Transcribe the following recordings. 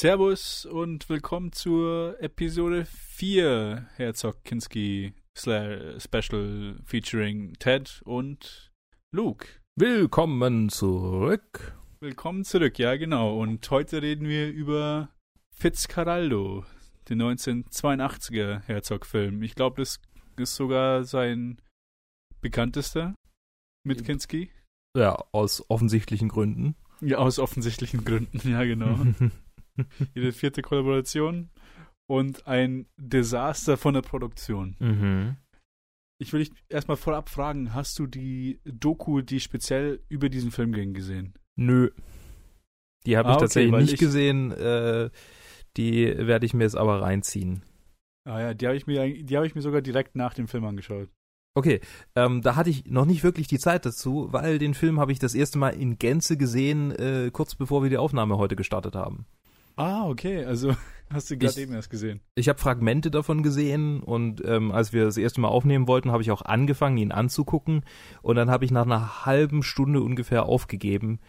Servus und willkommen zur Episode 4 Herzog Kinski Special featuring Ted und Luke. Willkommen zurück. Willkommen zurück, ja genau. Und heute reden wir über Fitzcarraldo, den 1982er Herzog-Film. Ich glaube, das ist sogar sein bekanntester mit Kinski. Ja, aus offensichtlichen Gründen. Ja, aus offensichtlichen Gründen, ja genau. Ihre vierte Kollaboration und ein Desaster von der Produktion. Mhm. Ich will dich erstmal vorab fragen, hast du die Doku, die speziell über diesen Film ging, gesehen? Nö. Die habe Ah, ich okay, tatsächlich nicht ich- gesehen. Äh, die werde ich mir jetzt aber reinziehen. Ah ja, die habe ich mir die habe ich mir sogar direkt nach dem Film angeschaut. Okay, ähm, da hatte ich noch nicht wirklich die Zeit dazu, weil den Film habe ich das erste Mal in Gänze gesehen, äh, kurz bevor wir die Aufnahme heute gestartet haben. Ah, okay, also hast du gerade eben erst gesehen. Ich habe Fragmente davon gesehen und ähm, als wir das erste Mal aufnehmen wollten, habe ich auch angefangen, ihn anzugucken und dann habe ich nach einer halben Stunde ungefähr aufgegeben.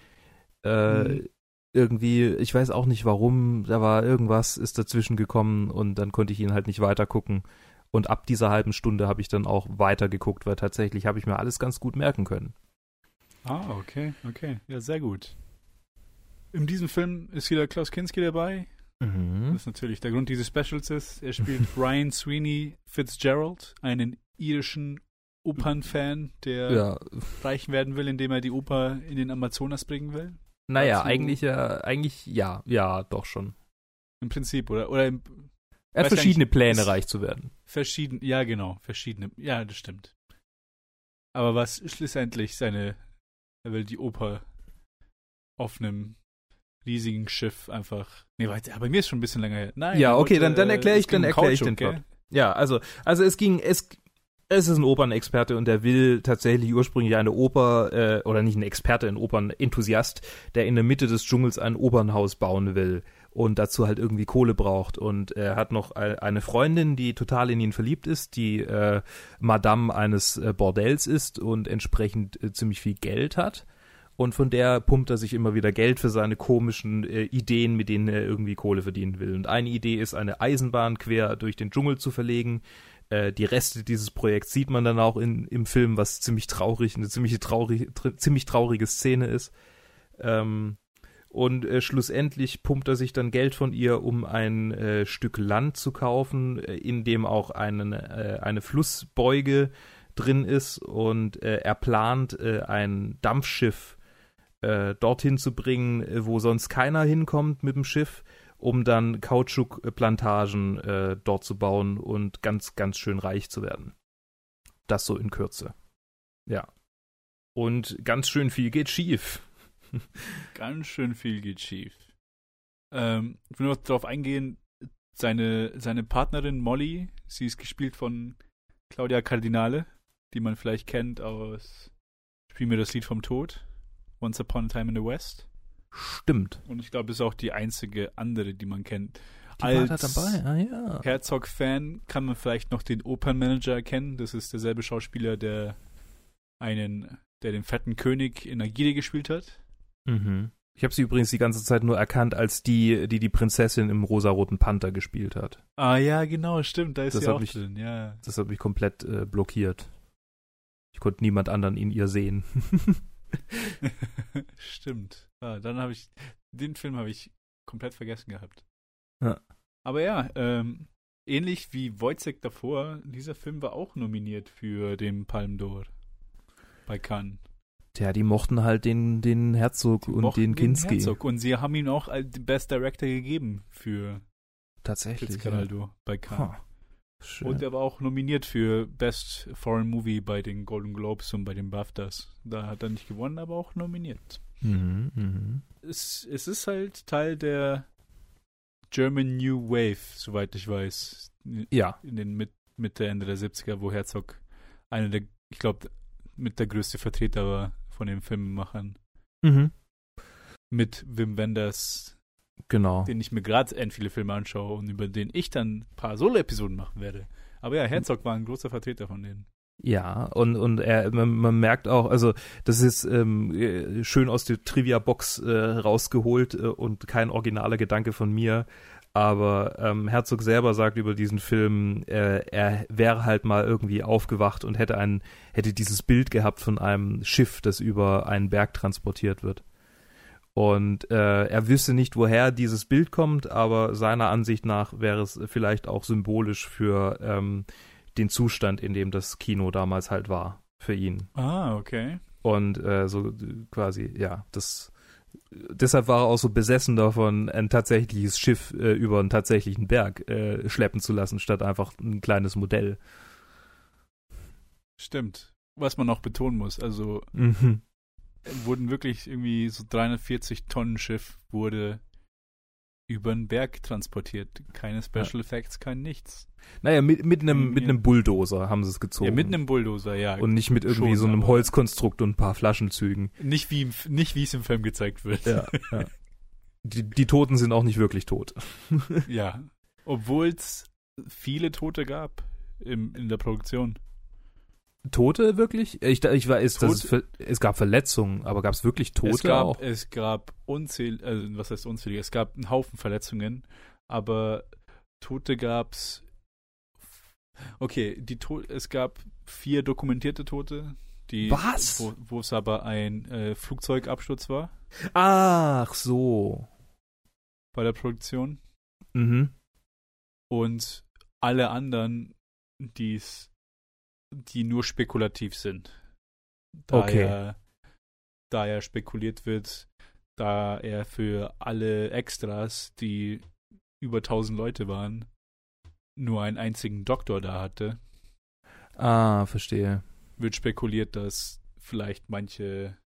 Äh, Mhm. Irgendwie, ich weiß auch nicht warum, da war irgendwas, ist dazwischen gekommen und dann konnte ich ihn halt nicht weiter gucken. Und ab dieser halben Stunde habe ich dann auch weiter geguckt, weil tatsächlich habe ich mir alles ganz gut merken können. Ah, okay, okay. Ja, sehr gut. In diesem Film ist wieder Klaus Kinski dabei. Mhm. Das ist natürlich der Grund dieses Specials ist. Er spielt Brian Sweeney Fitzgerald, einen irischen Opernfan, der Ja, reich werden will, indem er die Oper in den Amazonas bringen will. naja, Dazu- eigentlich ja, eigentlich ja, ja, doch schon. Im Prinzip, oder? Oder im Er hat verschiedene Pläne, reich zu werden. verschieden, ja genau, verschiedene, ja, das stimmt. Aber was schlussendlich seine, er will die Oper auf einem riesigen Schiff einfach, nee, warte, aber mir ist schon ein bisschen länger her. Nein, Ja, okay, heute, dann- dann äh, erklär ich- es ging dann um erklär ich den Plot. Ja, also, also es ging, es, es ist ein Opernexperte und der will tatsächlich ursprünglich eine Oper, äh, oder nicht ein Experte, ein Opernenthusiast, der in der Mitte des Dschungels ein Opernhaus bauen will und dazu halt irgendwie Kohle braucht. Und er hat noch ei- eine Freundin, die total in ihn verliebt ist, die äh, Madame eines äh, Bordells ist und entsprechend äh, ziemlich viel Geld hat. Und von der pumpt er sich immer wieder Geld für seine komischen äh, Ideen, mit denen er irgendwie Kohle verdienen will. Und eine Idee ist, eine Eisenbahn quer durch den Dschungel zu verlegen. Äh, die Reste dieses Projekts sieht man dann auch in, im Film, was ziemlich traurig, eine ziemlich, traurig, tr ziemlich traurige Szene ist. Ähm, und äh, schlussendlich pumpt er sich dann Geld von ihr, um ein äh, Stück Land zu kaufen, äh, in dem auch einen, äh, eine Flussbeuge drin ist. Und äh, er plant, äh, ein Dampfschiff äh, dorthin zu bringen, äh, wo sonst keiner hinkommt mit dem Schiff, um dann Kautschukplantagen äh, dort zu bauen und ganz, ganz schön reich zu werden. Das so in Kürze. Ja. Und ganz schön viel geht schief. Ganz schön viel geht schief. Ähm, ich will noch darauf eingehen, seine, seine Partnerin Molly, sie ist gespielt von Claudia Cardinale, die man vielleicht kennt aus Spiel mir das Lied vom Tod, Once Upon a Time in the West. Stimmt. Und ich glaube, ist auch die einzige andere, die man kennt. Die Als dabei, ah ja. Herzog-Fan kann man vielleicht noch den Opernmanager erkennen. Das ist derselbe Schauspieler, der einen, der den fetten König in Agide gespielt hat. Mhm. Ich habe sie übrigens die ganze Zeit nur erkannt als die, die die Prinzessin im rosaroten Panther gespielt hat. Ah ja, genau, stimmt, da ist Das sie auch mich- drin, ja. Das hat mich komplett äh, blockiert. Ich konnte niemand anderen in ihr sehen. stimmt. Ah, dann habe ich, den Film habe ich komplett vergessen gehabt. Ja. Aber ja, ähm, ähnlich wie Wojciech davor, dieser Film war auch nominiert für den Palme d'Or bei Cannes. Tja, die mochten halt den, den Herzog Die und den Kinski. Herzog. Und sie haben ihm auch als Best Director gegeben für Tatsächlich. Fitzcarraldo bei Ja. Cannes. Ha. Schön. Und er war auch nominiert für Best Foreign Movie bei den Golden Globes und bei den BAFTAs. Da hat er nicht gewonnen, aber auch nominiert. mhm, mhm. Es, es ist halt Teil der German New Wave, soweit ich weiß. Ja, In den mit, Mitte, Ende der 70er, wo Herzog einer der, ich glaube, mit der größte Vertreter war von den Filmemachern. mhm. Mit Wim Wenders, genau. den ich mir gerade end viele Filme anschaue und über den ich dann ein paar Solo-Episoden machen werde. Aber ja, Herzog war ein großer Vertreter von denen. Ja, und, und er, man, man merkt auch, also das ist ähm, äh, schön aus der Trivia-Box äh, rausgeholt äh, und kein originaler Gedanke von mir. Aber ähm, Herzog selber sagt über diesen Film, äh, er wäre halt mal irgendwie aufgewacht und hätte ein, hätte dieses Bild gehabt von einem Schiff, das über einen Berg transportiert wird. Und äh, er wüsste nicht, woher dieses Bild kommt, aber seiner Ansicht nach wäre es vielleicht auch symbolisch für ähm, den Zustand, in dem das Kino damals halt war, für ihn. Ah, okay. Und äh, so quasi, ja, das deshalb war er auch so besessen davon, ein tatsächliches Schiff äh, über einen tatsächlichen Berg äh, schleppen zu lassen, statt einfach ein kleines Modell. Stimmt. Was man noch betonen muss, also Mhm. Wurden wirklich irgendwie so 340 Tonnen Schiff wurde über den Berg transportiert. Keine Special Effects, kein nichts. Naja, mit, mit einem mit Ja. einem Bulldozer haben sie es gezogen. Ja, mit einem Bulldozer, ja. und nicht mit irgendwie schon, so einem Holzkonstrukt und ein paar Flaschenzügen. nicht wie nicht wie es im Film gezeigt wird. Ja, ja. Die, die Toten sind auch nicht wirklich tot. ja. Obwohl es viele Tote gab im, in der Produktion. Tote wirklich? Ich, ich weiß, dass es, es gab Verletzungen, aber gab es wirklich Tote es gab, auch? Es gab unzählige, also was heißt unzählige? Es gab einen Haufen Verletzungen, aber Tote gab's. Okay, die to es gab vier dokumentierte Tote, die Was? wo es aber ein äh, Flugzeugabsturz war Ach so. bei der Produktion Mhm. und alle anderen, die's, die nur spekulativ sind. Da Okay. Er, da er spekuliert wird, da er für alle Extras, die über 1000 Leute waren, nur einen einzigen Doktor da hatte, Ah, verstehe. wird spekuliert, dass vielleicht manche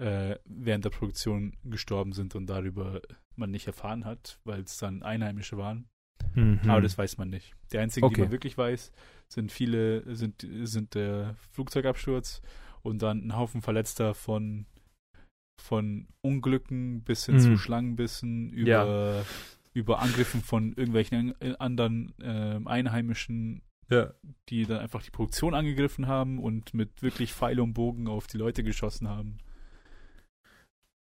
äh, während der Produktion gestorben sind und darüber man nicht erfahren hat, weil es dann Einheimische waren. Mhm. Aber das weiß man nicht. Die einzigen, die Okay. man wirklich weiß, sind viele, sind, sind der Flugzeugabsturz und dann ein Haufen Verletzter von, von Unglücken bis hin Mhm. zu Schlangenbissen, über, Ja. über Angriffen von irgendwelchen an- anderen ähm, Einheimischen, ja. die dann einfach die Produktion angegriffen haben und mit wirklich Pfeil und Bogen auf die Leute geschossen haben.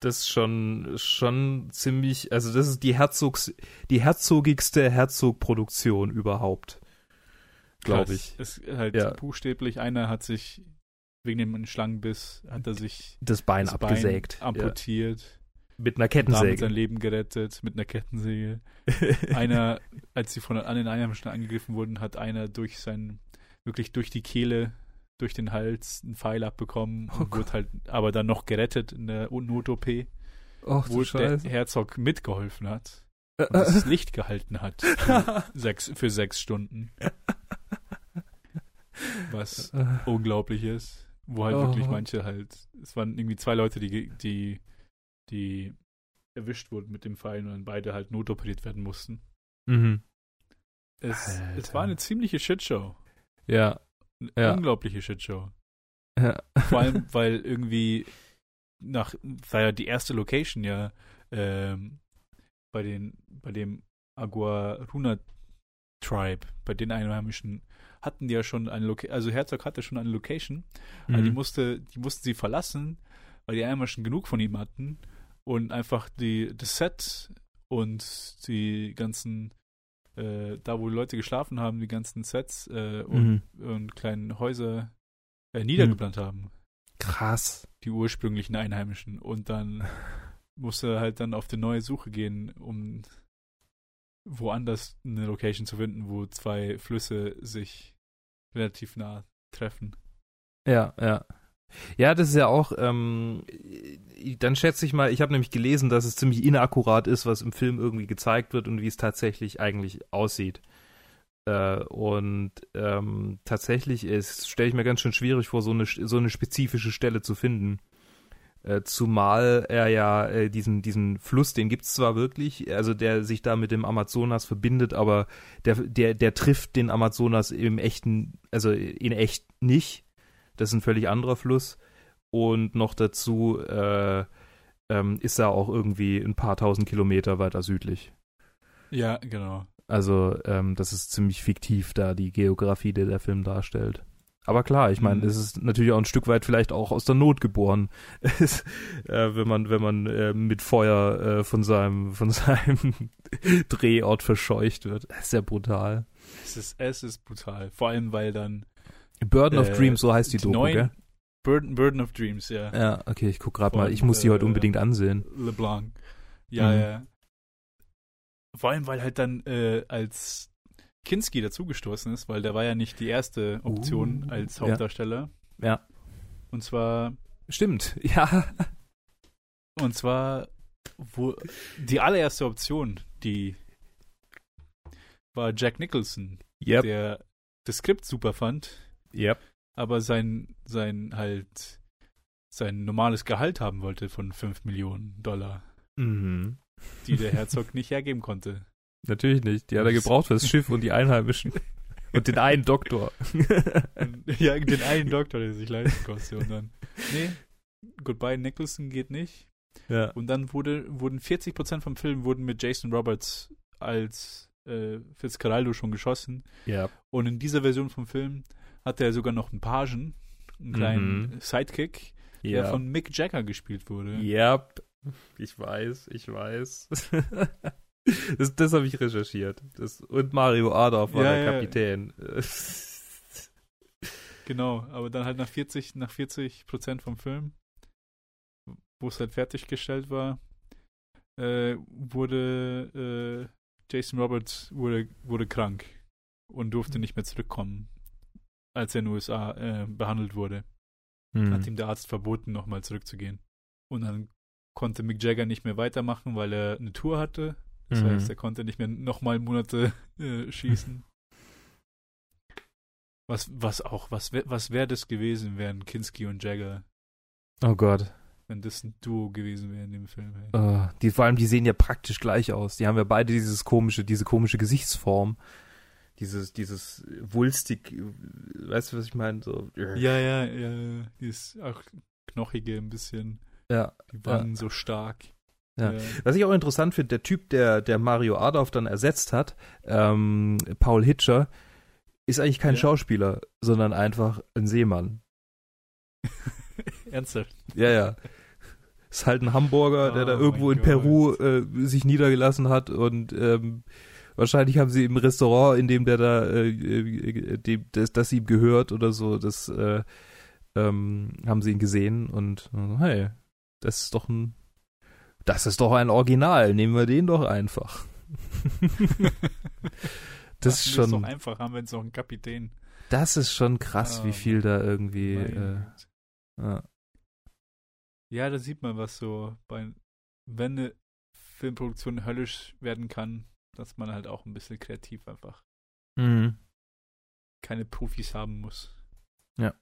Das ist schon, schon ziemlich, also das ist die Herzogs, die herzogigste Herzog-Produktion überhaupt. Glaube ich. Ist halt Ja. buchstäblich, einer hat sich wegen dem Schlangenbiss, hat er sich Das Bein das abgesägt. Bein amputiert. ja. Mit einer damit sein Kettensäge. Leben gerettet mit einer Kettensäge. einer, als sie von anderen Einheimischen angegriffen wurden, hat einer durch sein, wirklich durch die Kehle, durch den Hals einen Pfeil abbekommen Oh und wurde halt aber dann noch gerettet in der Not-OP, wo der Herzog mitgeholfen hat und das Licht gehalten hat für sechs, für sechs Stunden. Was unglaublich ist, wo halt Oh. wirklich manche halt, es waren irgendwie zwei Leute, die, die, die erwischt wurden mit dem Pfeil und dann beide halt notoperiert werden mussten. mhm. Es, es war eine ziemliche Shitshow. Ja. Eine Ja. unglaubliche Shitshow. ja. Vor allem, weil irgendwie nach, war ja die erste Location ja ähm, bei den, bei dem Aguaruna Tribe, bei den Einheimischen, hatten die ja schon eine Location, also Herzog hatte schon eine Location, aber die Mhm. musste, die mussten sie verlassen, weil die Einheimischen genug von ihm hatten und einfach die, das Set und die ganzen, äh, da wo Leute geschlafen haben, die ganzen Sets äh, und, Mhm. und kleinen Häuser äh, niedergebrannt haben Krass. die ursprünglichen Einheimischen. Und dann musste halt dann auf die neue Suche gehen, um woanders eine Location zu finden, wo zwei Flüsse sich relativ nah treffen. Ja, ja. Ja, das ist ja auch, ähm, dann schätze ich mal, ich habe nämlich gelesen, dass es ziemlich inakkurat ist, was im Film irgendwie gezeigt wird und wie es tatsächlich eigentlich aussieht. Äh, und ähm, tatsächlich ist, stelle ich mir ganz schön schwierig vor, so eine, so eine spezifische Stelle zu finden. Äh, zumal er ja äh, diesen, diesen Fluss, den gibt's zwar wirklich, also der sich da mit dem Amazonas verbindet, aber der, der, der trifft den Amazonas im echten, also in echt nicht. Das ist ein völlig anderer Fluss. Und noch dazu äh, ähm, ist er auch irgendwie ein paar tausend Kilometer weiter südlich. Ja, genau. Also ähm, das ist ziemlich fiktiv da, die Geografie, die der Film darstellt. Aber klar, ich meine, Mhm. es ist natürlich auch ein Stück weit vielleicht auch aus der Not geboren, äh, wenn man wenn man äh, mit Feuer äh, von seinem von seinem Drehort verscheucht wird. Das ist ja brutal. Es ist, es ist brutal. Vor allem, weil dann Burden of Äh, Dreams, so heißt die, die Doku, neuen- gell? Burden, Burden of Dreams, ja. Ja, okay, ich guck gerade mal. Ich muss die heute äh, unbedingt ansehen. LeBlanc. Ja, Mhm. ja. Vor allem, weil halt dann äh, als Kinski dazugestoßen ist, weil der war ja nicht die erste Option Uh, als ja. Hauptdarsteller. Ja. Und zwar, Stimmt, ja. und zwar, wo die allererste Option, die war Jack Nicholson, Yep, der das Skript super fand, yep. aber sein, sein halt sein normales Gehalt haben wollte von 5 Millionen Dollar, Mhm. die der Herzog nicht hergeben konnte. Natürlich nicht. Die hat er gebraucht fürs Schiff und die Einheimischen. Und den einen Doktor. Ja, den einen Doktor, der sich leisten konnte. Und dann, nee, Goodbye Nicholson geht nicht. ja. Und dann wurde, wurden 40% vom Film wurden mit Jason Roberts als äh, Fitzcarraldo schon geschossen. Ja. Und in dieser Version vom Film hatte er sogar noch einen Pagen, einen kleinen Mhm. Sidekick, der Ja. von Mick Jagger gespielt wurde. Yep. Ich weiß, ich weiß. das das habe ich recherchiert. Das, und Mario Adolf war Ja, der ja. Kapitän. Genau, aber dann halt nach 40, nach 40 Prozent vom Film, wo es halt fertiggestellt war, äh, wurde äh, Jason Roberts wurde, wurde krank und durfte nicht mehr zurückkommen, als er in den USA äh, behandelt wurde. Hm. Hat ihm der Arzt verboten, nochmal zurückzugehen. Und dann konnte Mick Jagger nicht mehr weitermachen, weil er eine Tour hatte. Das Mhm. heißt, er konnte nicht mehr nochmal Monate äh, schießen. Was, was auch, was wäre was wär das gewesen, wären Kinski und Jagger, Oh Gott. wenn das ein Duo gewesen wäre in dem Film. ey. Uh, die, vor allem, die sehen ja praktisch gleich aus. Die haben ja beide dieses komische, diese komische Gesichtsform. Dieses, dieses wulstig, weißt du, was ich meine? So, Ja, ja, ja, ja. Die ist auch knochige ein bisschen. ja. Die waren so stark. Ja. Was ich auch interessant finde, der Typ, der, der Mario Adolf dann ersetzt hat, ähm, Paul Hitcher, ist eigentlich kein Ja. Schauspieler, sondern einfach ein Seemann. Ernsthaft. Ja, ja. Ist halt ein Hamburger, der Oh da irgendwo in Peru äh, sich niedergelassen hat und ähm, wahrscheinlich haben sie im Restaurant, in dem der da, äh, äh, dem, das, das ihm gehört oder so, das äh, ähm, haben sie ihn gesehen und äh, hey, das ist doch ein, das ist doch ein Original, nehmen wir den doch einfach. das ist schon, doch einfach, haben wir jetzt noch einen Kapitän. das ist schon krass, Oh wie viel da irgendwie, äh, ja. Ja, da sieht man, was so bei, wenn eine Filmproduktion höllisch werden kann, dass man halt auch ein bisschen kreativ einfach Mhm. keine Profis haben muss. Ja.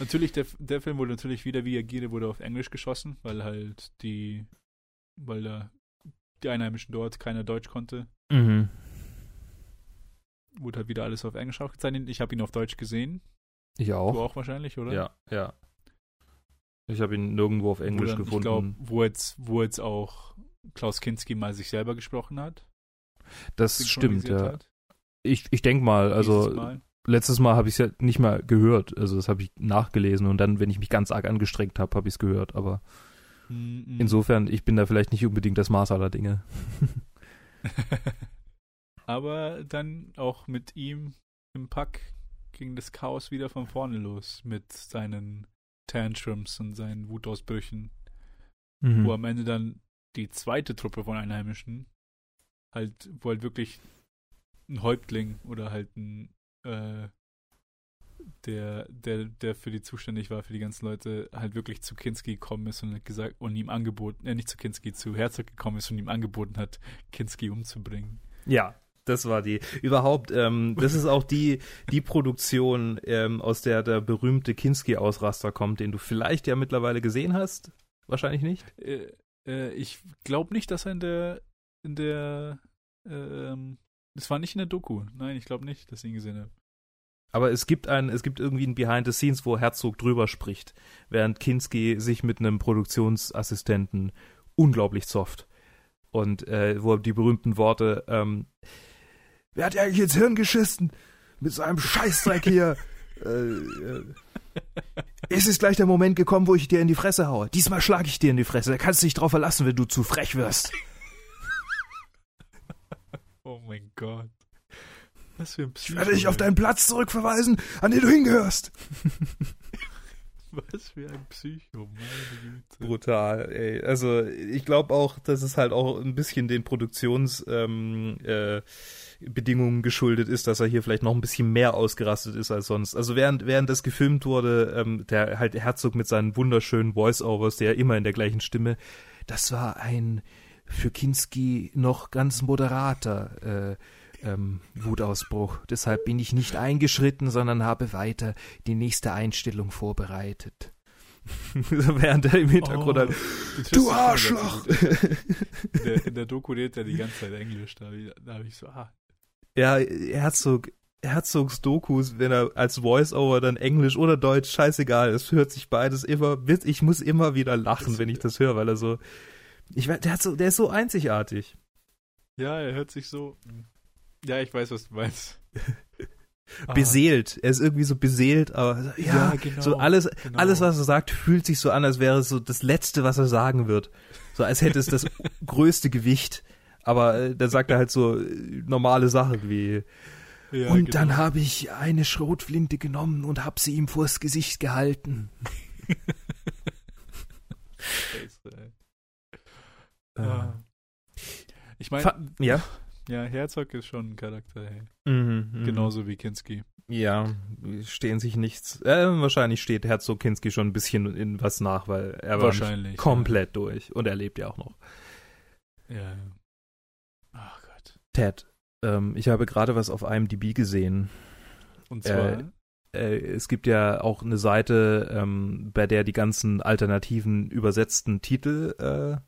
Natürlich, der, der Film wurde natürlich wieder wie Agire wurde auf Englisch geschossen, weil halt die, weil da die Einheimischen dort keiner Deutsch konnte, Mhm. wurde halt wieder alles auf Englisch aufgezeichnet. Ich habe ihn auf Deutsch gesehen. Ich Du auch. auch wahrscheinlich, oder? Ja, ja. Ich habe ihn nirgendwo auf Englisch dann, gefunden. Ich glaube, wo jetzt, wo jetzt auch Klaus Kinski mal sich selber gesprochen hat. das stimmt, ja. hat. Ich, ich denke mal, also Mal. letztes Mal habe ich es ja nicht mal gehört. Also das habe ich nachgelesen und dann, wenn ich mich ganz arg angestrengt habe, habe ich es gehört. Aber Mhm. insofern, ich bin da vielleicht nicht unbedingt das Maß aller Dinge. Aber dann auch mit ihm im Pack ging das Chaos wieder von vorne los mit seinen Tantrums und seinen Wutausbrüchen, Mhm. wo am Ende dann die zweite Truppe von Einheimischen halt, wo halt wirklich ein Häuptling oder halt ein äh, der, der, der für die zuständig war, für die ganzen Leute, halt wirklich zu Kinski gekommen ist und gesagt, und ihm angeboten, äh, nicht zu Kinski, zu Herzog gekommen ist und ihm angeboten hat, Kinski umzubringen. Ja, das war die. Überhaupt, ähm, das ist auch die, die Produktion, ähm, aus der der berühmte Kinski-Ausraster kommt, den du vielleicht ja mittlerweile gesehen hast. Wahrscheinlich nicht. Äh, äh, ich glaube nicht, dass er in der, in der, ähm, das war nicht in der Doku. Nein, ich glaube nicht, dass ich ihn gesehen habe. Aber es gibt ein, es gibt irgendwie ein Behind the Scenes, wo Herzog drüber spricht, während Kinski sich mit einem Produktionsassistenten unglaublich zofft. Und äh, wo die berühmten Worte, ähm, wer hat eigentlich ins Hirn geschissen? mit seinem Scheißdreck hier. äh, äh, es ist gleich der Moment gekommen, wo ich dir in die Fresse haue. Diesmal schlage ich dir in die Fresse. Da kannst du dich drauf verlassen, wenn du zu frech wirst. Oh mein Gott. Was für ein Psycho. Ich werde dich auf deinen Platz zurückverweisen, an den du hingehörst. Was für ein Psycho, meine Güte. Brutal, ey. Also ich glaube auch, dass es halt auch ein bisschen den Produktionsbedingungen ähm, äh, geschuldet ist, dass er hier vielleicht noch ein bisschen mehr ausgerastet ist als sonst. Also während, während das gefilmt wurde, ähm, der halt Herzog mit seinen wunderschönen Voice-Overs, der immer in der gleichen Stimme, das war ein für Kinski noch ganz moderater äh, ähm, Wutausbruch. Deshalb bin ich nicht eingeschritten, sondern habe weiter die nächste Einstellung vorbereitet. Während er im Hintergrund oh, halt, du Arschloch! In der, in der Doku redet er die ganze Zeit Englisch, da, da habe ich so, ah. Ja, Herzog, Herzogs Dokus, wenn er als Voice-Over dann Englisch oder Deutsch, scheißegal, es hört sich beides immer, ich muss immer wieder lachen, wenn ich das höre, weil er so, ich weiß, der, hat so, der ist so einzigartig. Ja, er hört sich so, ja, ich weiß, was du meinst. beseelt. Er ist irgendwie so beseelt, aber ja, ja genau, so alles, genau. alles, was er sagt, fühlt sich so an, als wäre es so das Letzte, was er sagen wird. So als hätte es das größte Gewicht. Aber äh, dann sagt er halt so äh, normale Sachen wie ja, Und genau. dann habe ich eine Schrotflinte genommen und habe sie ihm vors Gesicht gehalten. Scheiße, ey. Ah. Ich meine, ja. Ja, Herzog ist schon ein Charakter, hey. Mhm, mh. Genauso wie Kinski. Ja, stehen sich nichts. Äh, wahrscheinlich steht Herzog Kinski schon ein bisschen in was nach, weil er war komplett ja. durch und er lebt ja auch noch. Ja. Ted, ähm, ich habe gerade was auf IMDb gesehen. Und zwar? Äh, äh, es gibt ja auch eine Seite, ähm, bei der die ganzen alternativen übersetzten Titel äh,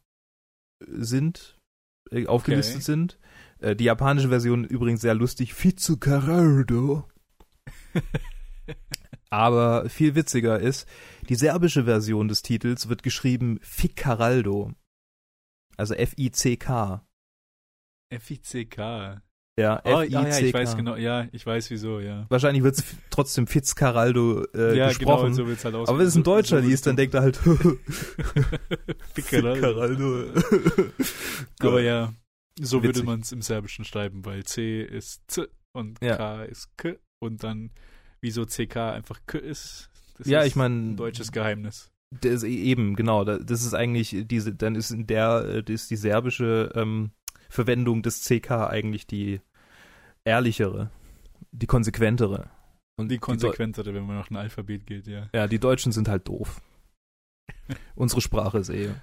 sind, äh, aufgelistet okay. sind. Äh, die japanische Version übrigens sehr lustig. Fizukarado. Aber viel witziger ist, die serbische Version des Titels wird geschrieben Ficaraldo. Also F-I-C-K. F-I-C-K. Ja, oh, F-I-C-K. Ah, ja, ich weiß genau, ja, ich weiß wieso, ja. Wahrscheinlich wird es trotzdem Fitzcarraldo äh, ja, gesprochen. Genau, so wird's halt Aber wenn es ein Deutscher so liest, dann denkt er halt Fitzcarraldo. Aber ja, so Witzig. würde man es im Serbischen schreiben, weil C ist Z und ja. K ist K und dann wieso CK einfach K ist. Das ja, ist ich meine ein deutsches Geheimnis. Das eben genau. Das ist eigentlich diese. Dann ist in der ist die serbische ähm, Verwendung des CK eigentlich die ehrlichere, die konsequentere. Und die konsequentere, wenn man nach einem Alphabet geht, ja. Ja, die Deutschen sind halt doof. Unsere Sprache ist eh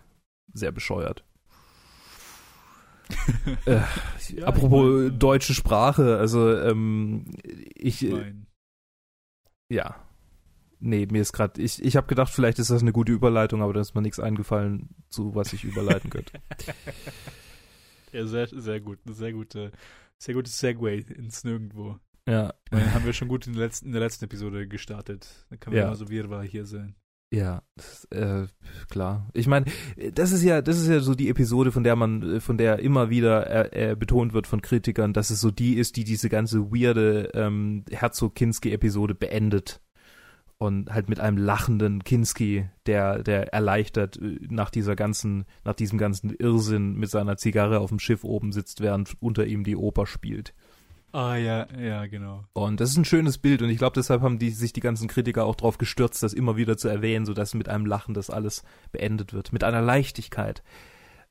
sehr bescheuert. äh, ja, apropos ich mein, deutsche Sprache, also ähm, ich, mein. ja, nee, mir ist gerade, ich, ich habe gedacht, vielleicht ist das eine gute Überleitung, aber da ist mir nichts eingefallen, zu was ich überleiten könnte. ja, sehr, sehr gut, sehr gute, sehr gutes Segway ins Nirgendwo. Ja. Meine, haben wir schon gut in der letzten, in der letzten Episode gestartet. Dann können wir ja. mal so wirrwarr hier sein. Ja, das, äh, klar. Ich meine, das ist ja, das ist ja so die Episode, von der man, von der immer wieder äh, äh, betont wird von Kritikern, dass es so die ist, die diese ganze weirde ähm, Herzog Kinski-Episode beendet und halt mit einem lachenden Kinski, der, der erleichtert äh, nach dieser ganzen, nach diesem ganzen Irrsinn mit seiner Zigarre auf dem Schiff oben sitzt, während unter ihm die Oper spielt. Ah ja, ja, genau. Und das ist ein schönes Bild und ich glaube, deshalb haben die sich die ganzen Kritiker auch drauf gestürzt, das immer wieder zu erwähnen, sodass mit einem Lachen das alles beendet wird, mit einer Leichtigkeit.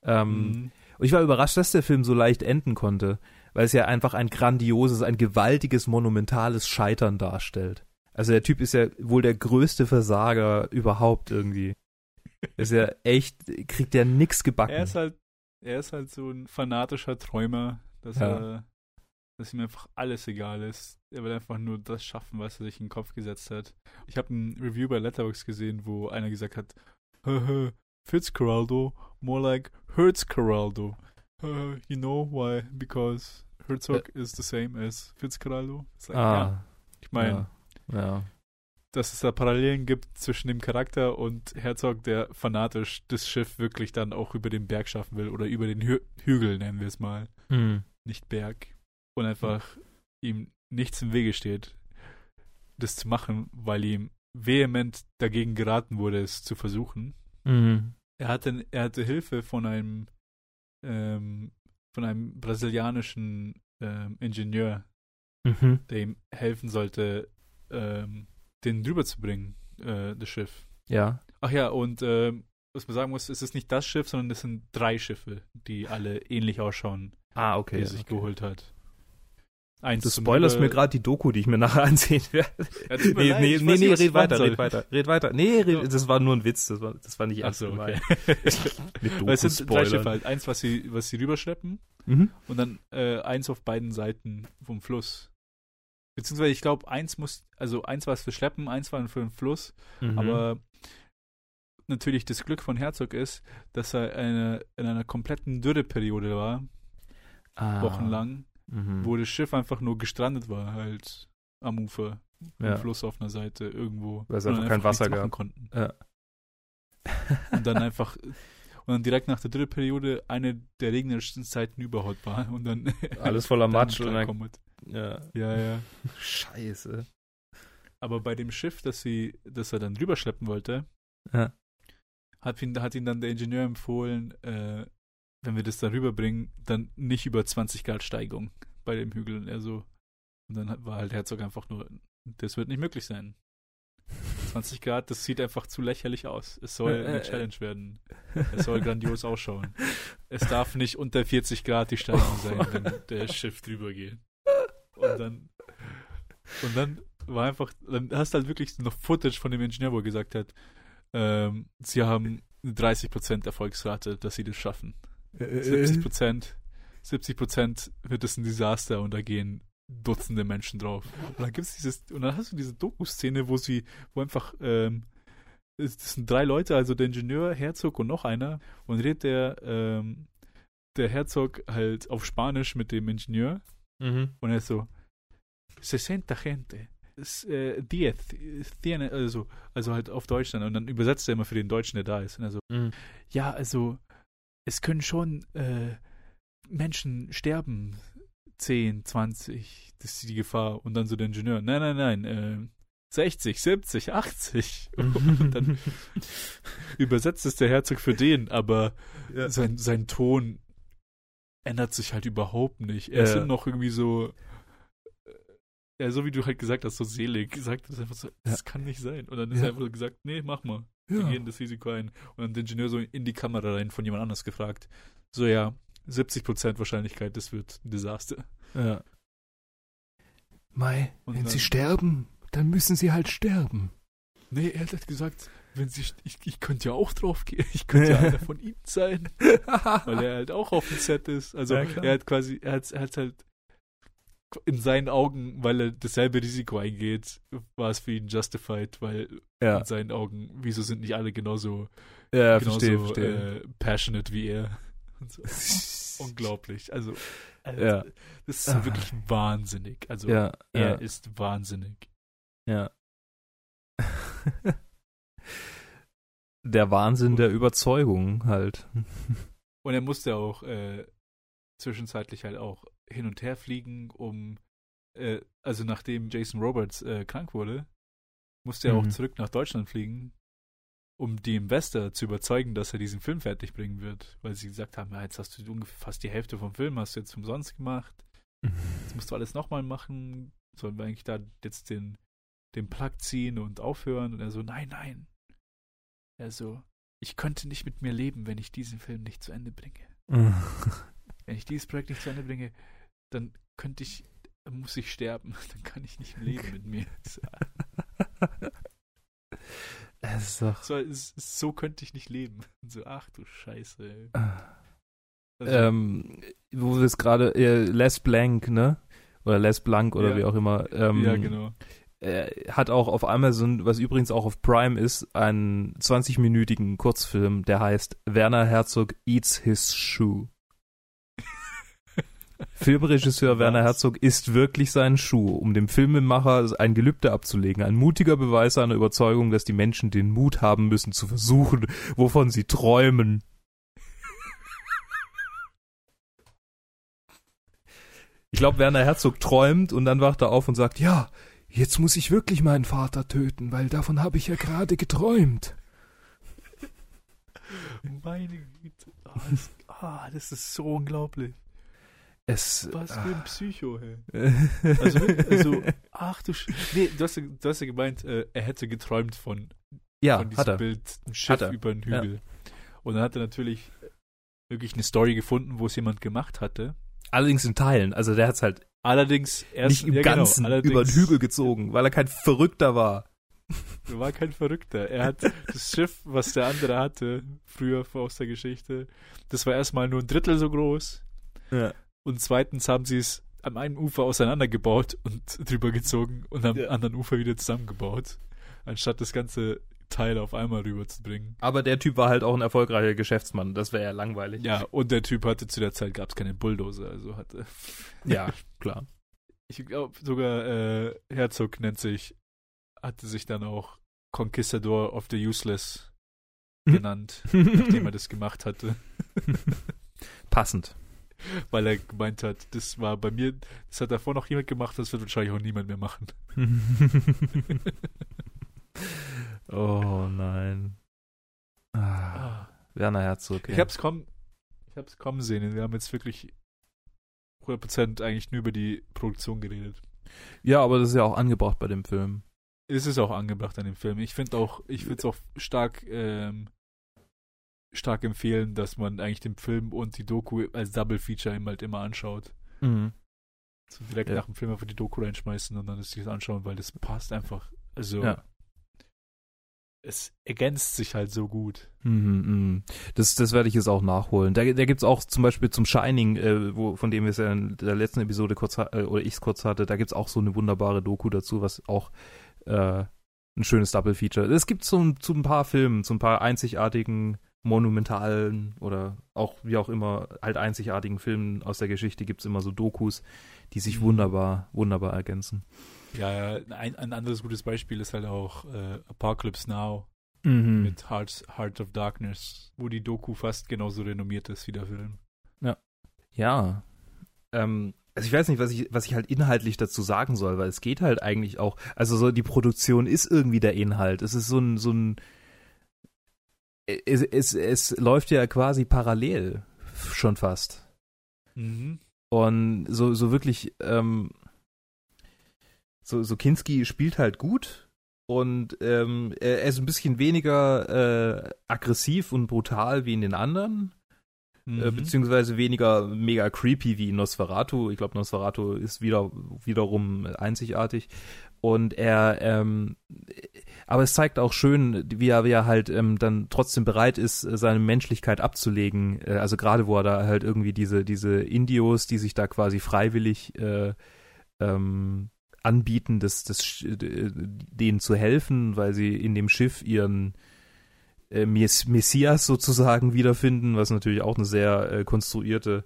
Ähm, mhm. Und ich war überrascht, dass der Film so leicht enden konnte, weil es ja einfach ein grandioses, ein gewaltiges, monumentales Scheitern darstellt. Also der Typ ist ja wohl der größte Versager überhaupt irgendwie. Ist ja echt, kriegt ja nix gebacken. Er ist halt, er ist halt so ein fanatischer Träumer, dass ja. er dass ihm einfach alles egal ist. Er will einfach nur das schaffen, was er sich in den Kopf gesetzt hat. Ich habe ein Review bei Letterboxd gesehen, wo einer gesagt hat, Fitzcarraldo, more like Hertzcarraldo. Uh, you know why? Because Herzog uh, is the same as Fitzcarraldo. Like, ah, ja. Ich meine, ja, ja. dass es da Parallelen gibt zwischen dem Charakter und Herzog, der fanatisch das Schiff wirklich dann auch über den Berg schaffen will oder über den Hü Hügel, nennen wir es mal. Hm. Nicht Berg und einfach ihm nichts im Wege steht, das zu machen, weil ihm vehement dagegen geraten wurde, es zu versuchen. Mhm. Er hatte, er hatte Hilfe von einem, ähm, von einem brasilianischen ähm, Ingenieur, Mhm. der ihm helfen sollte, ähm, den drüber zu bringen, äh, das Schiff. Ja. Ach ja, und ähm, was man sagen muss, es ist nicht das Schiff, sondern es sind drei Schiffe, die alle ähnlich ausschauen, Ah, die okay. er sich okay. geholt hat. Eins Du spoilerst mir gerade die Doku, die ich mir nachher ansehen werde. Ja, Nee, leid, nee, nee, nee, nicht, red weiter, soll. red weiter, red weiter. Nee, red, das war nur ein Witz, das war, das war nicht ernst so, gemeint. okay. Mit Weil es sind drei Schiffe halt. Eins, was sie, was sie rüberschleppen Mhm. und dann äh, eins auf beiden Seiten vom Fluss. Beziehungsweise ich glaube, eins muss, also eins war es für Schleppen, eins war für den Fluss, Mhm. aber natürlich das Glück von Herzog ist, dass er eine, in einer kompletten Dürreperiode war, ah. wochenlang, Mhm. wo das Schiff einfach nur gestrandet war, halt am Ufer, Ja. im Fluss auf einer Seite irgendwo. Weil es und einfach kein Wasser gab. Konnten. Ja. Und dann einfach, und dann direkt nach der Dürreperiode eine der regnerischsten Zeiten überhaupt war. Und dann Alles voller Matsch und dann. Ja. Ja, ja. Scheiße. Aber bei dem Schiff, das sie, das er dann rüberschleppen wollte, Ja. hat ihn, hat ihn dann der Ingenieur empfohlen, äh, wenn wir das da rüberbringen, dann nicht über 20 Grad Steigung bei dem Hügel. Und er so, und dann war halt Herzog einfach nur, das wird nicht möglich sein. 20 Grad, das sieht einfach zu lächerlich aus. Es soll Äh, eine äh, Challenge werden. Es soll grandios ausschauen. Es darf nicht unter 40 Grad die Steigung sein, wenn der Schiff drüber geht. Und dann, und dann war einfach, dann hast du halt wirklich noch Footage von dem Ingenieur, wo er gesagt hat, ähm, sie haben eine 30% Erfolgsrate, dass sie das schaffen. Äh, 70%, 70% wird es ein Desaster und da gehen Dutzende Menschen drauf. Und dann gibt's dieses, und dann hast du diese Doku-Szene, wo sie, wo einfach, ähm, es- das sind drei Leute, also der Ingenieur, Herzog und noch einer, und redet der, ähm, der Herzog halt auf Spanisch mit dem Ingenieur Mhm. und er ist so, 60 gente. Es, äh, diez, tiene, also, also halt auf Deutsch dann. Und dann übersetzt er immer für den Deutschen, der da ist. Und er so, Mhm. ja, also, es können schon äh, Menschen sterben. 10, 20, das ist die Gefahr. Und dann so der Ingenieur, nein, nein, nein, äh, 60, 70, 80. Und dann übersetzt es der Herzog für den, aber Ja. sein, sein Ton ändert sich halt überhaupt nicht. Er ist Ja. immer noch irgendwie so, äh, ja, so wie du halt gesagt hast, so selig. Sagt das einfach so, das kann nicht sein. Und dann ist Ja. er einfach so gesagt, nee, mach mal. Wir gehen das Risiko ein. Und dann der Ingenieur so in die Kamera rein von jemand anders gefragt. So, ja, 70% Wahrscheinlichkeit, das wird ein Desaster. Ja. Mai, Und wenn dann- sie sterben, dann müssen sie halt sterben. Nee, er hat halt gesagt, wenn sie, ich, ich könnte ja auch drauf gehen. Ich könnte ja einer von ihnen sein. weil er halt auch auf dem Set ist. Also Ja, er hat quasi, er hat, er hat halt in seinen Augen, weil er dasselbe Risiko eingeht, war es für ihn justified, weil ja, in seinen Augen, wieso sind nicht alle genauso, ja, genauso verstehe, verstehe. Äh, passionate wie er? So. Unglaublich. Also, also Ja. das ist Ah. wirklich wahnsinnig. Also er ist wahnsinnig. ja. Der Wahnsinn der Überzeugung halt. Und er musste auch äh, zwischenzeitlich halt auch hin und her fliegen, um, äh, also nachdem Jason Roberts äh, krank wurde, musste er auch Mhm. zurück nach Deutschland fliegen, um die Investor zu überzeugen, dass er diesen Film fertig bringen wird. Weil sie gesagt haben, ja, jetzt hast du ungefähr fast die Hälfte vom Film, hast du jetzt umsonst gemacht. Jetzt musst du alles nochmal machen. Sollen wir eigentlich da jetzt den, den Plug ziehen und aufhören? Und er so, nein, nein. Er so, ich könnte nicht mit mir leben, wenn ich diesen Film nicht zu Ende bringe wenn ich dieses Projekt nicht zu Ende bringe, dann könnte ich, dann muss ich sterben. Dann kann ich nicht leben mit mir. Es doch. So, so könnte ich nicht leben. Und so, ach du Scheiße. Also, ähm, wo wir es gerade, äh, Les Blank, ne? Oder Les Blanc oder Ja. wie auch immer. Ähm, ja, genau. Äh, hat auch auf Amazon, was übrigens auch auf Prime ist, einen 20-minütigen Kurzfilm, der heißt Werner Herzog Eats His Shoe. Filmregisseur? Werner Herzog isst wirklich seinen Schuh, um dem Filmemacher ein Gelübde abzulegen. Ein mutiger Beweis seiner Überzeugung, dass die Menschen den Mut haben müssen zu versuchen, wovon sie träumen. Ich glaube, Werner Herzog träumt und dann wacht er auf und sagt, ja, jetzt muss ich wirklich meinen Vater töten, weil davon habe ich ja gerade geträumt. Meine Güte. Ah, das, ah, das ist so unglaublich. Es, Was für ein Psycho, hey. ah. Also, also ach du Sch Nee, du hast, ja- du hast ja gemeint, äh, er hätte geträumt von, ja, von diesem hat. Bild, ein Schiff Hat er. über den Hügel. Und dann hat er natürlich wirklich eine Story gefunden, wo es jemand gemacht hatte. Allerdings in Teilen. Also der hat's halt Allerdings erst nicht im ja, genau, Ganzen allerdings über den Hügel gezogen, weil er kein Verrückter war. Er war kein Verrückter. Er hat das Schiff, was der andere hatte, früher aus der Geschichte, das war erstmal nur ein Drittel so groß. Ja. Und zweitens haben sie es am einen Ufer auseinandergebaut und drüber gezogen und am Ja. anderen Ufer wieder zusammengebaut, anstatt das ganze Teil auf einmal rüberzubringen. Aber der Typ war halt auch ein erfolgreicher Geschäftsmann. Das wäre ja langweilig. Ja, und der Typ hatte zu der Zeit gab es keine Bulldozer, also hatte. Ja, klar. Ich glaube sogar äh, Herzog nennt sich, hatte sich dann auch Conquistador of the Useless Mhm. genannt, nachdem er das gemacht hatte, Passend. weil er gemeint hat, das war bei mir, das hat davor noch jemand gemacht, das wird wahrscheinlich auch niemand mehr machen. oh nein. Ah, Werner Herzog. Ich ja. hab's kommen, ich hab's kommen sehen. Wir haben jetzt wirklich 100% eigentlich nur über die Produktion geredet. ja, aber das ist ja auch angebracht bei dem Film. Es ist auch angebracht an dem Film. Ich finde auch, ich finde es auch stark, ähm, stark empfehlen, dass man eigentlich den Film und die Doku als Double Feature halt immer anschaut. Mhm. So direkt Ja. nach dem Film einfach die Doku reinschmeißen und dann das sich anschauen, weil das passt einfach. Also Ja. Es ergänzt sich halt so gut. Mhm, mhm. Das, das werde ich jetzt auch nachholen. Da, da gibt's auch zum Beispiel zum Shining, äh, wo, von dem wir es ja in der letzten Episode kurz äh, oder ich es kurz hatte, da gibt's auch so eine wunderbare Doku dazu, was auch äh, ein schönes Double Feature. Es gibt so, zu ein paar Filmen, zu ein paar einzigartigen, monumentalen oder auch wie auch immer halt einzigartigen Filmen aus der Geschichte gibt's immer so Dokus, die sich Mhm. wunderbar, wunderbar ergänzen. Ja, ja, ein, ein anderes gutes Beispiel ist halt auch äh, Apocalypse Now Mhm. mit Heart, Heart of Darkness, wo die Doku fast genauso renommiert ist wie der Film. Ja. Ähm, also ich weiß nicht, was ich, was ich halt inhaltlich dazu sagen soll, weil es geht halt eigentlich auch, also so die Produktion ist irgendwie der Inhalt. Es ist so ein, so ein es, es, es läuft ja quasi parallel schon fast. Mhm. Und so, so wirklich, ähm, so, so Kinski spielt halt gut und ähm, er er ist ein bisschen weniger äh, aggressiv und brutal wie in den anderen. Äh, Mhm. beziehungsweise weniger mega creepy wie Nosferatu. Ich glaube, Nosferatu ist wieder wiederum einzigartig. Und er, ähm, aber es zeigt auch schön, wie er, wie er halt ähm, dann trotzdem bereit ist, seine Menschlichkeit abzulegen. Äh, also gerade wo er da halt irgendwie diese, diese Indios, die sich da quasi freiwillig äh, ähm, anbieten, das, das, äh, denen zu helfen, weil sie in dem Schiff ihren äh, Mess Messias sozusagen wiederfinden, was natürlich auch eine sehr äh, konstruierte,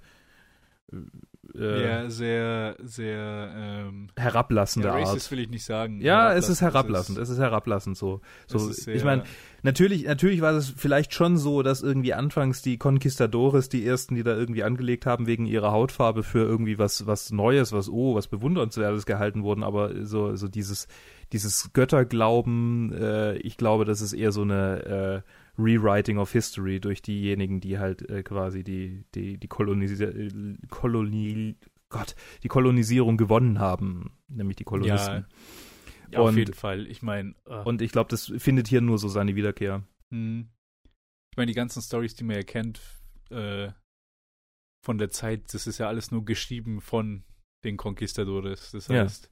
äh, ja, sehr, sehr, ähm, herablassende ja, Art. racist will ich nicht sagen. Ja, es ist herablassend. herablassend, es ist herablassend so. so Es ist sehr- ich meine, natürlich, natürlich war es vielleicht schon so, dass irgendwie anfangs die Conquistadores, die ersten, die da irgendwie angelegt haben, wegen ihrer Hautfarbe für irgendwie was, was Neues, was, oh, was Bewundernswertes gehalten wurden, aber so, so dieses, dieses Götterglauben, äh, ich glaube, das ist eher so eine äh, Rewriting of History durch diejenigen, die halt äh, quasi die, die, die Kolonisi Koloni Gott, die Kolonisierung gewonnen haben, nämlich die Kolonisten. Ja, auf Und- jeden Fall. Ich meine, äh, Und ich glaube, das findet hier nur so seine Wiederkehr. hm. ich meine, die ganzen Stories, die man ja kennt, äh, von der Zeit, das ist ja alles nur geschrieben von den Conquistadores. Das Ja. heißt,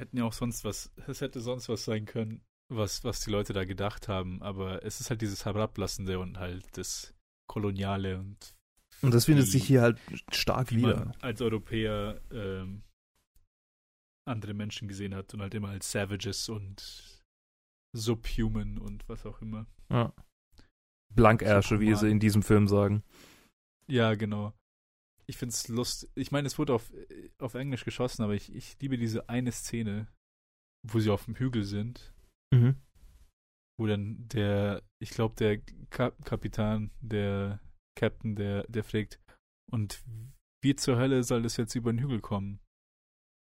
hätten ja auch sonst was, es hätte sonst was sein können, was, was die Leute da gedacht haben, aber es ist halt dieses Herablassende und halt das Koloniale und Und das findet Wie- sich hier halt stark wie wieder. man als Europäer ähm, andere Menschen gesehen hat und halt immer als Savages und Subhuman und was auch immer. Ja. Blankärsche, wie sie in diesem Film sagen. Ja, genau. Ich finde es lustig. Ich meine, es wurde auf, auf Englisch geschossen, aber ich, ich liebe diese eine Szene, wo sie auf dem Hügel sind, Mhm. wo dann der, ich glaube, der Ka Kapitän, der Captain, der, der fragt, und wie zur Hölle soll das jetzt über den Hügel kommen?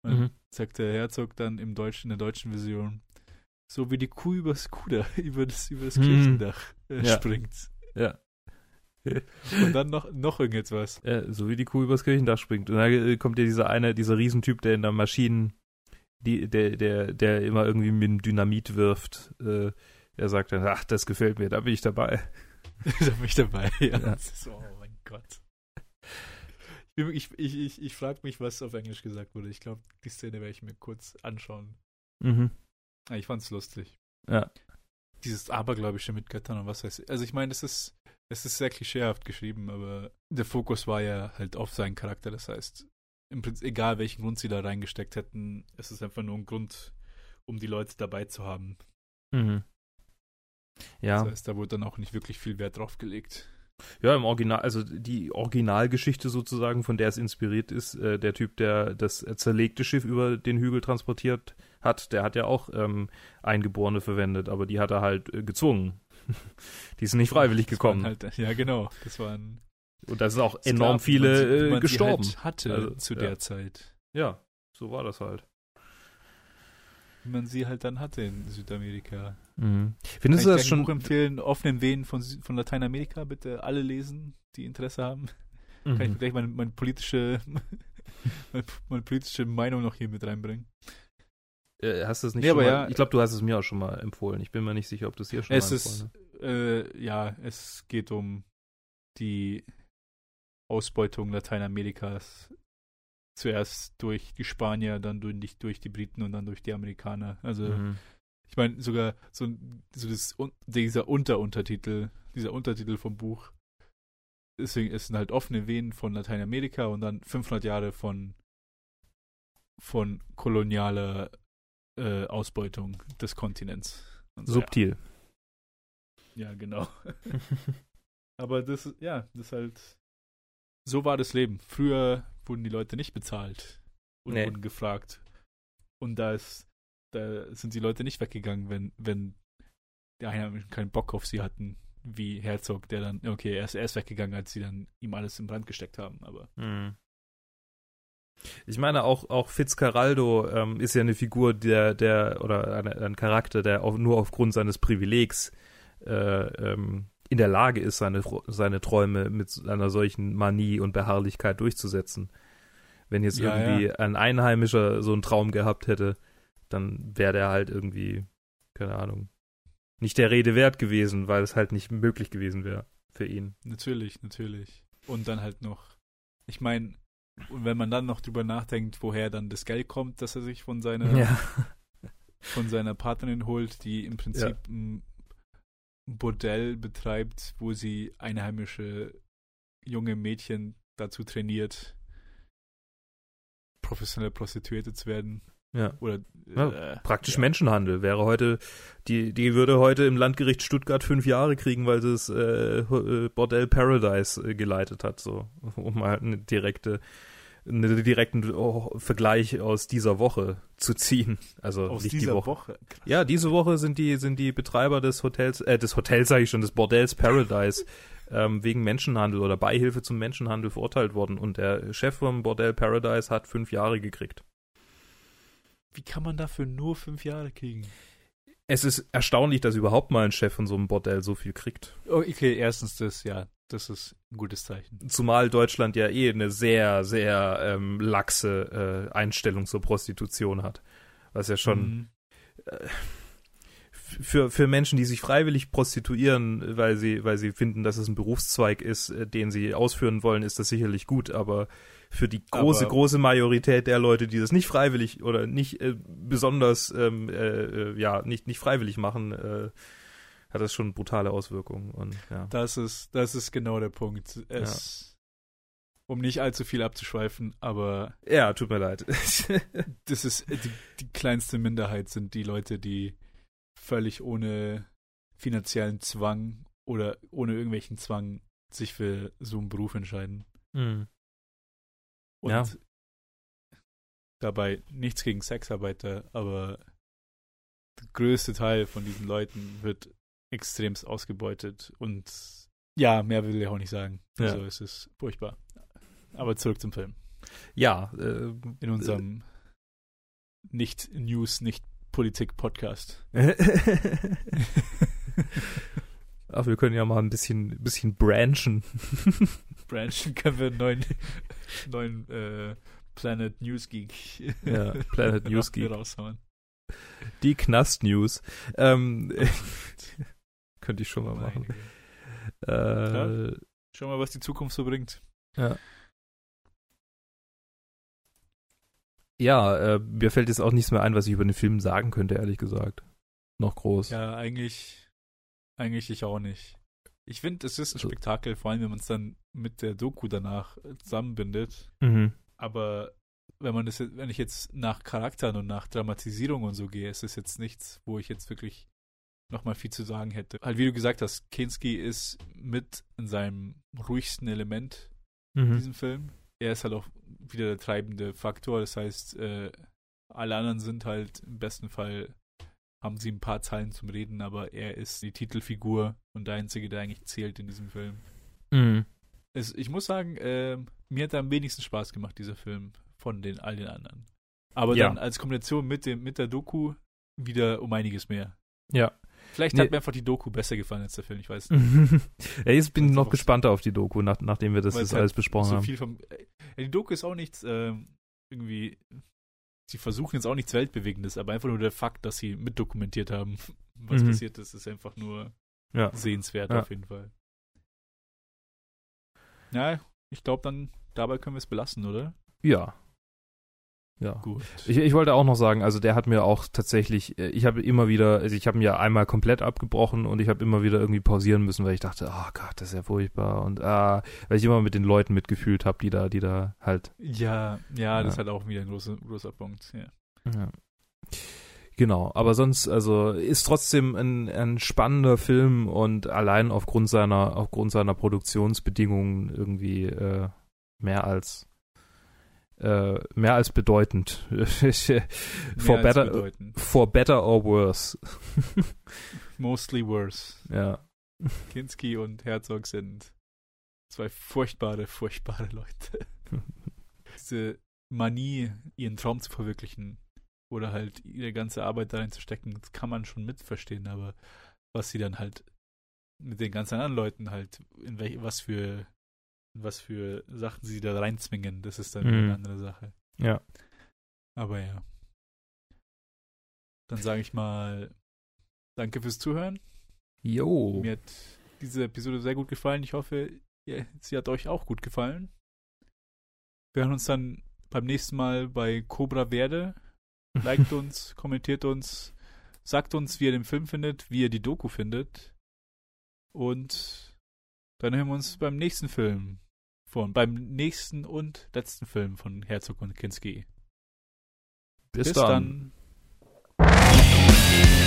Und Mhm. sagt der Herzog dann im Deutschen, in der deutschen Version, so wie die Kuh übers Kuder, über das, über das Mhm. Kirchendach äh, Ja. springt. Ja. Und dann noch, noch irgendetwas. Ja, so wie die Kuh übers Kirchendach springt. Und da äh, kommt ja dieser eine, dieser Riesentyp, der in der Maschinen, die, der, der, der immer irgendwie mit dem Dynamit wirft. Äh, er sagt dann, ach, das gefällt mir, da bin ich dabei. da bin ich dabei. Ja. Ja. Ist, oh mein Gott. Ich, ich, ich, ich frage mich, was auf Englisch gesagt wurde. Ich glaube, die Szene werde ich mir kurz anschauen. Mhm. Ja, ich fand's lustig. Ja. Dieses Abergläubische mit Göttern und was weiß ich. Also ich meine, es ist, es ist sehr klischeehaft geschrieben, aber der Fokus war ja halt auf seinen Charakter. Das heißt, im Prinzip, egal welchen Grund sie da reingesteckt hätten, es ist einfach nur ein Grund, um die Leute dabei zu haben. Mhm. Ja. Das heißt, da wurde dann auch nicht wirklich viel Wert drauf gelegt. Ja, im Original, also die Originalgeschichte sozusagen, von der es inspiriert ist, äh, der Typ, der das zerlegte Schiff über den Hügel transportiert hat, der hat ja auch ähm, Eingeborene verwendet, aber die hat er halt äh, gezwungen. die sind nicht freiwillig Das waren gekommen. Halt, ja, genau. Das waren Und da sind auch Sklaven, enorm wie man viele äh, man sie gestorben. Halt hatte Also, zu ja. der Zeit. Ja, so war das halt. Wie man sie halt dann hatte in Südamerika. Mhm. Kann Findest ich du dir das schon? Buch empfehlen, Offenen Wehen von, von Lateinamerika, bitte alle lesen, die Interesse haben. Kann ich Mhm. gleich meine, meine politische meine, meine politische Meinung noch hier mit reinbringen. Äh, hast du es nicht Nee, schon aber mal, ja. Ich glaube, du hast es mir auch schon mal empfohlen. Ich bin mir nicht sicher, ob du es hier schon Es mal ist, empfohlen äh, ja, es geht um die Ausbeutung Lateinamerikas. Zuerst durch die Spanier, dann durch, die- durch die Briten und dann durch die Amerikaner. Also. Mhm. Ich meine, sogar so, so das, dieser Unteruntertitel, dieser Untertitel vom Buch, deswegen es sind halt offene Venen von Lateinamerika und dann 500 Jahre von, von kolonialer äh, Ausbeutung des Kontinents. Und Subtil. Ja, ja, genau. Aber das, ja, das ist halt, so war das Leben. Früher wurden die Leute nicht bezahlt und Nee. wurden gefragt. Und da ist, da sind die Leute nicht weggegangen, wenn, wenn die Einheimischen keinen Bock auf sie hatten, wie Herzog, der dann, okay, er ist erst weggegangen, als sie dann ihm alles im Brand gesteckt haben, aber. Mhm. Ich meine, auch, auch Fitzcarraldo ähm, ist ja eine Figur, der, der oder eine, ein Charakter, der auch nur aufgrund seines Privilegs äh, ähm, in der Lage ist, seine, seine Träume mit einer solchen Manie und Beharrlichkeit durchzusetzen. Wenn jetzt Ja, irgendwie ein Einheimischer so einen Traum gehabt hätte, dann wäre der halt irgendwie, keine Ahnung, nicht der Rede wert gewesen, weil es halt nicht möglich gewesen wäre für ihn. Natürlich, natürlich. Und dann halt noch, ich meine, und wenn man dann noch drüber nachdenkt, woher dann das Geld kommt, dass er sich von seiner, Ja. von seiner Partnerin holt, die im Prinzip ein Bordell betreibt, wo sie einheimische junge Mädchen dazu trainiert, professionelle Prostituierte zu werden. Ja. Oder Ja, äh, Praktisch ja. Menschenhandel wäre heute, die, die würde heute im Landgericht Stuttgart fünf Jahre kriegen, weil sie das äh, äh, Bordell Paradise äh, geleitet hat, so, um mal eine direkte, einen direkten oh, Vergleich aus dieser Woche zu ziehen. Also Aus nicht dieser die Woche. Woche. Ja, diese Woche sind die, sind die Betreiber des Hotels, äh, des Hotels sage ich schon, des Bordells Paradise ähm, wegen Menschenhandel oder Beihilfe zum Menschenhandel verurteilt worden und der Chef vom Bordell Paradise hat fünf Jahre gekriegt. Wie kann man dafür nur fünf Jahre kriegen? Es ist erstaunlich, dass überhaupt mal ein Chef von so einem Bordell so viel kriegt. Oh, okay, erstens das, ja, das ist ein gutes Zeichen. Zumal Deutschland ja eh eine sehr, sehr ähm, laxe äh, Einstellung zur Prostitution hat. Was ja schon Mhm. für, für Menschen, die sich freiwillig prostituieren, weil sie, weil sie finden, dass es ein Berufszweig ist, äh, den sie ausführen wollen, ist das sicherlich gut, aber für die große, Aber- große Majorität der Leute, die das nicht freiwillig oder nicht äh, besonders, ähm, äh, äh, ja, nicht, nicht freiwillig machen, äh, hat das schon brutale Auswirkungen und ja. Das ist, das ist genau der Punkt. Es, Um nicht allzu viel abzuschweifen, aber Ja, tut mir leid. das ist die, die kleinste Minderheit sind die Leute, die völlig ohne finanziellen Zwang oder ohne irgendwelchen Zwang sich für so einen Beruf entscheiden. hm. Und Ja. dabei nichts gegen Sexarbeiter, aber der größte Teil von diesen Leuten wird extremst ausgebeutet und ja, mehr will ich auch nicht sagen. Ja. Also es ist furchtbar. Aber zurück zum Film. Ja, äh, In unserem Nicht-News, Nicht-Politik-Podcast. Ach, wir können ja mal ein bisschen, bisschen branchen. Branchen können wir einen neuen, neuen äh, Planet News Geek Ja, Planet News Geek. raushauen. Die Knast-News. Ähm, könnte ich schon mal machen. Äh, Schau mal, was die Zukunft so bringt. ja, äh, mir fällt jetzt auch nichts mehr ein, was ich über den Film sagen könnte, ehrlich gesagt. Noch groß. Ja, eigentlich, eigentlich ich auch nicht. Ich finde, es ist ein. Spektakel, vor allem wenn man es dann mit der Doku danach äh, zusammenbindet. Mhm. Aber wenn man das, wenn ich jetzt nach Charakteren und nach Dramatisierung und so gehe, ist es jetzt nichts, wo ich jetzt wirklich nochmal viel zu sagen hätte. Halt, wie du gesagt hast, Kinski ist mit in seinem ruhigsten Element in Mhm. diesem Film. Er ist halt auch wieder der treibende Faktor. Das heißt, äh, alle anderen sind halt im besten Fall, haben sie ein paar Zeilen zum Reden, aber er ist die Titelfigur und der Einzige, der eigentlich zählt in diesem Film. Mhm. Es, ich muss sagen, ähm, mir hat er am wenigsten Spaß gemacht, dieser Film, von den all den anderen. Aber Ja. dann als Kombination mit, dem, mit der Doku wieder um einiges mehr. Ja. Vielleicht Nee. hat mir einfach die Doku besser gefallen als der Film, ich weiß nicht. ja, jetzt bin ich noch gespannter auf die Doku, nach, nachdem wir das jetzt halt alles besprochen so haben. vom. Äh, die Doku ist auch nichts, ähm, irgendwie. Sie versuchen jetzt auch nichts Weltbewegendes, aber einfach nur der Fakt, dass sie mitdokumentiert haben, was Mhm. passiert ist, ist einfach nur Ja. sehenswert Ja. auf jeden Fall. Ja, ich glaube, dann dabei können wir es belassen, oder? Ja. Ja. Gut. Ich, ich wollte auch noch sagen, also der hat mir auch tatsächlich, äh, ich habe immer wieder, also ich habe ihn ja einmal komplett abgebrochen und ich habe immer wieder irgendwie pausieren müssen, weil ich dachte, oh Gott, das ist ja furchtbar und ah, weil ich immer mit den Leuten mitgefühlt habe, die da, die da halt, ja, ja, das ist Ja. halt auch wieder ein großer, großer Punkt. Ja. ja. Genau, aber sonst, also ist trotzdem ein, ein spannender Film und allein aufgrund seiner, aufgrund seiner Produktionsbedingungen irgendwie äh, mehr als äh, mehr als bedeutend. Mehr for als better, bedeutend. for better or worse. Mostly worse. ja. Kinski und Herzog sind zwei furchtbare, furchtbare Leute. Diese Manie, ihren Traum zu verwirklichen oder halt ihre ganze Arbeit darin zu stecken, das kann man schon mitverstehen, aber was sie dann halt mit den ganzen anderen Leuten halt, in welch, was für was für Sachen sie da reinzwingen, das ist dann Mhm. eine andere Sache. Ja. Aber ja. Dann sage ich mal, danke fürs Zuhören. Jo. Mir hat diese Episode sehr gut gefallen. Ich hoffe, ihr, sie hat euch auch gut gefallen. Wir hören uns dann beim nächsten Mal bei Cobra Verde. Liked uns, kommentiert uns, sagt uns, wie ihr den Film findet, wie ihr die Doku findet. Und dann hören wir uns beim nächsten Film vorn. Beim nächsten und letzten Film von Herzog und Kinski. Bis, Bis dann. dann.